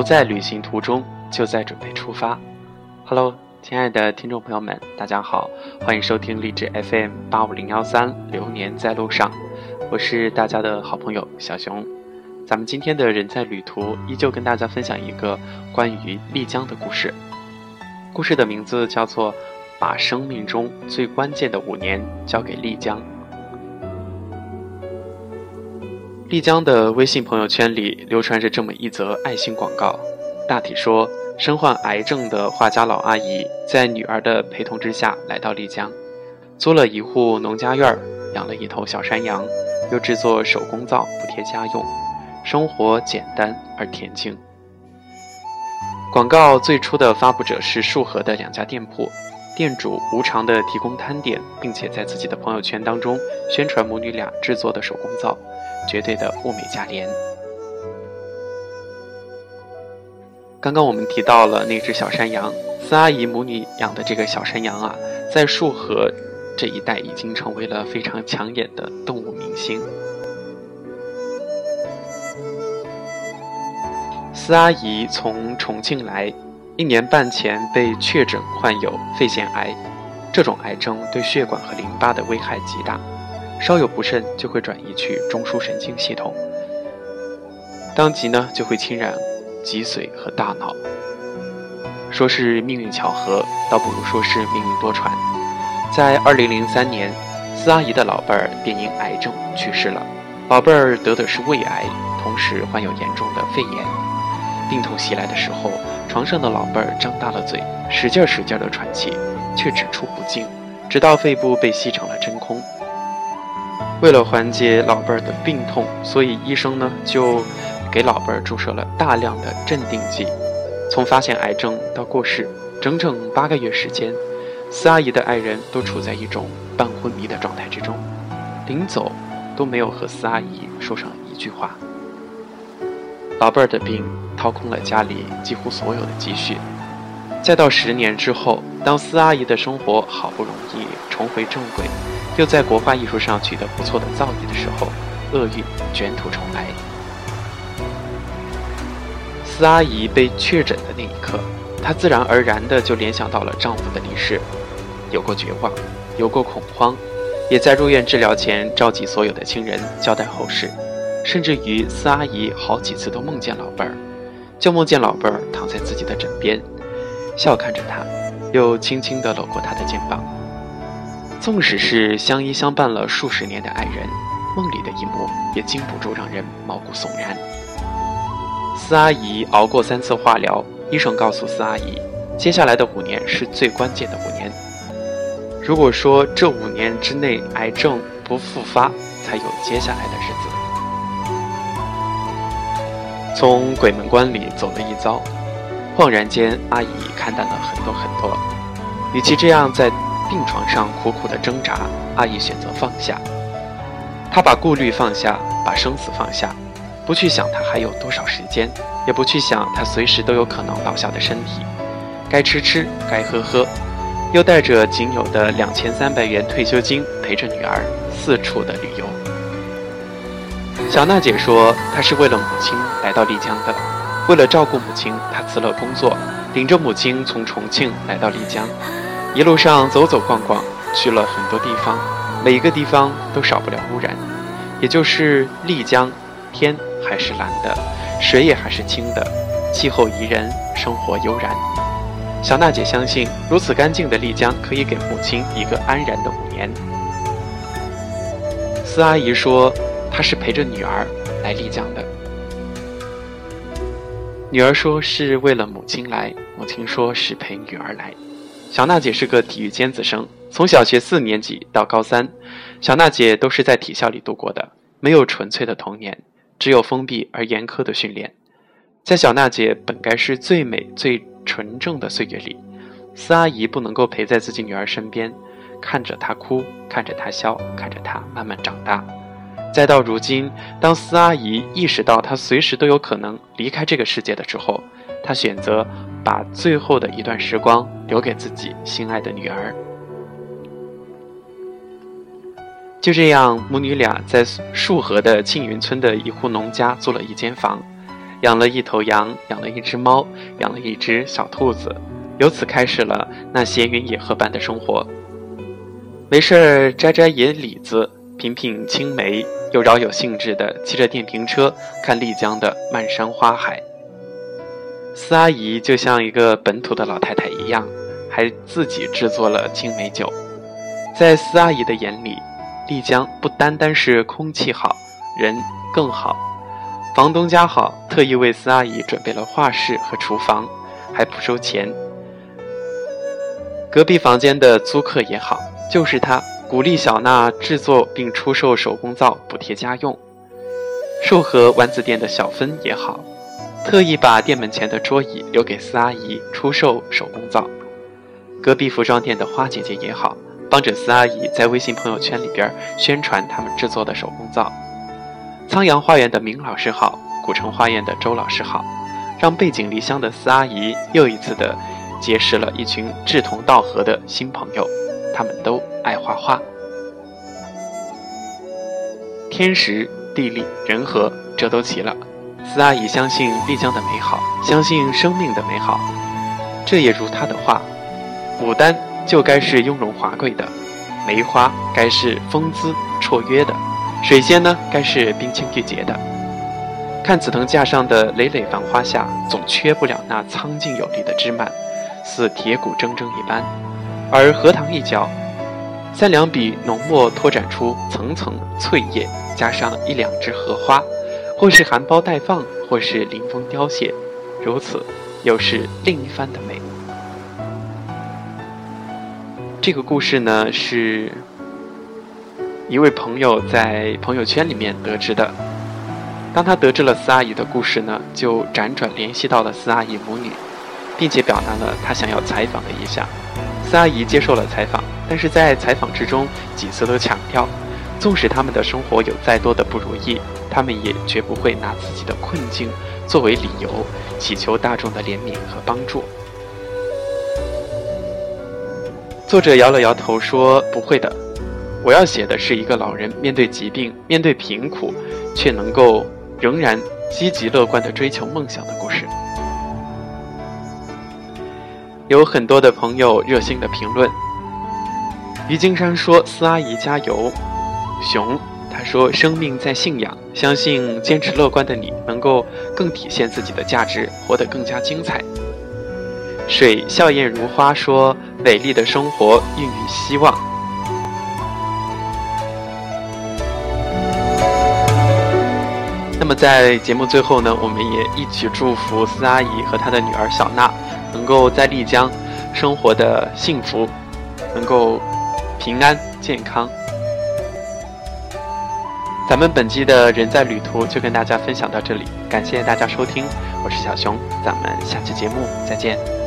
不在旅行途中，就在准备出发。Hello，亲爱的听众朋友们，大家好，欢迎收听励志 FM 八五零幺三《流年在路上》，我是大家的好朋友小熊。咱们今天的人在旅途，依旧跟大家分享一个关于丽江的故事。故事的名字叫做《把生命中最关键的五年交给丽江》。丽江的微信朋友圈里流传着这么一则爱心广告，大体说：身患癌症的画家老阿姨在女儿的陪同之下来到丽江，租了一户农家院儿，养了一头小山羊，又制作手工皂补贴家用。生活简单而恬静。广告最初的发布者是束河的两家店铺，店主无偿的提供摊点，并且在自己的朋友圈当中宣传母女俩制作的手工皂，绝对的物美价廉。刚刚我们提到了那只小山羊，四阿姨母女养的这个小山羊啊，在束河这一带已经成为了非常抢眼的动物明星。司阿姨从重庆来，一年半前被确诊患有肺腺癌，这种癌症对血管和淋巴的危害极大，稍有不慎就会转移去中枢神经系统，当即呢就会侵染脊髓和大脑。说是命运巧合，倒不如说是命运多舛。在二零零三年，司阿姨的老伴儿便因癌症去世了，宝贝儿得的是胃癌，同时患有严重的肺炎。病痛袭来的时候，床上的老伴儿张大了嘴，使劲使劲的喘气，却只出不进，直到肺部被吸成了真空。为了缓解老伴儿的病痛，所以医生呢就给老伴儿注射了大量的镇定剂。从发现癌症到过世，整整八个月时间，四阿姨的爱人都处在一种半昏迷的状态之中，临走都没有和四阿姨说上一句话。老伴儿的病掏空了家里几乎所有的积蓄，再到十年之后，当司阿姨的生活好不容易重回正轨，又在国画艺术上取得不错的造诣的时候，厄运卷土重来。司阿姨被确诊的那一刻，她自然而然的就联想到了丈夫的离世，有过绝望，有过恐慌，也在入院治疗前召集所有的亲人交代后事。甚至于四阿姨好几次都梦见老伴儿，就梦见老伴儿躺在自己的枕边，笑看着她，又轻轻地搂过她的肩膀。纵使是相依相伴了数十年的爱人，梦里的一幕也禁不住让人毛骨悚然。四阿姨熬过三次化疗，医生告诉四阿姨，接下来的五年是最关键的五年。如果说这五年之内癌症不复发，才有接下来的日子。从鬼门关里走了一遭，恍然间，阿姨看淡了很多很多。与其这样在病床上苦苦的挣扎，阿姨选择放下。她把顾虑放下，把生死放下，不去想她还有多少时间，也不去想她随时都有可能倒下的身体。该吃吃，该喝喝，又带着仅有的两千三百元退休金，陪着女儿四处的旅游。小娜姐说：“她是为了母亲来到丽江的，为了照顾母亲，她辞了工作，领着母亲从重庆来到丽江。一路上走走逛逛，去了很多地方，每一个地方都少不了污染。也就是丽江，天还是蓝的，水也还是清的，气候宜人，生活悠然。小娜姐相信，如此干净的丽江可以给母亲一个安然的五年。”四阿姨说。他是陪着女儿来丽江的。女儿说是为了母亲来，母亲说是陪女儿来。小娜姐是个体育尖子生，从小学四年级到高三，小娜姐都是在体校里度过的，没有纯粹的童年，只有封闭而严苛的训练。在小娜姐本该是最美最纯正的岁月里，四阿姨不能够陪在自己女儿身边，看着她哭，看着她笑，看着她慢慢长大。再到如今，当司阿姨意识到她随时都有可能离开这个世界的时候，她选择把最后的一段时光留给自己心爱的女儿。就这样，母女俩在束河的庆云村的一户农家租了一间房，养了一头羊，养了一只猫，养了一只小兔子，由此开始了那闲云野鹤般的生活。没事儿摘摘野李子，品品青梅，又饶有兴致地骑着电瓶车看丽江的漫山花海。司阿姨就像一个本土的老太太一样，还自己制作了青梅酒。在司阿姨的眼里，丽江不单单是空气好，人更好。房东家好，特意为司阿姨准备了画室和厨房，还不收钱。隔壁房间的租客也好，就是他鼓励小娜制作并出售手工皂补贴家用。寿和丸子店的小芬也好，特意把店门前的桌椅留给司阿姨出售手工皂。隔壁服装店的花姐姐也好，帮着司阿姨在微信朋友圈里边宣传他们制作的手工皂。苍阳花园的明老师好，古城花园的周老师好，让背井离乡的司阿姨又一次的结识了一群志同道合的新朋友，他们都爱画画。天时地利人和，这都齐了。司阿姨相信丽江的美好，相信生命的美好。这也如她的话：牡丹就该是雍容华贵的，梅花该是风姿绰约的。水仙呢，该是冰清玉洁的。看紫藤架上的累累繁花下，总缺不了那苍劲有力的枝蔓，似铁骨铮铮一般。而荷塘一角，三两笔浓墨拓展出层层翠叶，加上一两枝荷花，或是含苞待放，或是临风凋谢，如此，又是另一番的美。这个故事呢，是。一位朋友在朋友圈里面得知的，当他得知了司阿姨的故事呢，就辗转联系到了司阿姨母女，并且表达了他想要采访的意向。司阿姨接受了采访，但是在采访之中几次都强调，纵使他们的生活有再多的不如意，他们也绝不会拿自己的困境作为理由，祈求大众的怜悯和帮助。作者摇了摇头说：“不会的。”我要写的是一个老人面对疾病、面对贫苦，却能够仍然积极乐观地追求梦想的故事。有很多的朋友热心的评论。于金山说：“司阿姨加油。”熊他说：“生命在信仰，相信坚持乐观的你能够更体现自己的价值，活得更加精彩。”水笑靥如花说：“美丽的生活孕育希望。”那么在节目最后呢，我们也一起祝福司阿姨和她的女儿小娜，能够在丽江生活的幸福，能够平安健康。咱们本期的人在旅途就跟大家分享到这里，感谢大家收听，我是小熊，咱们下期节目再见。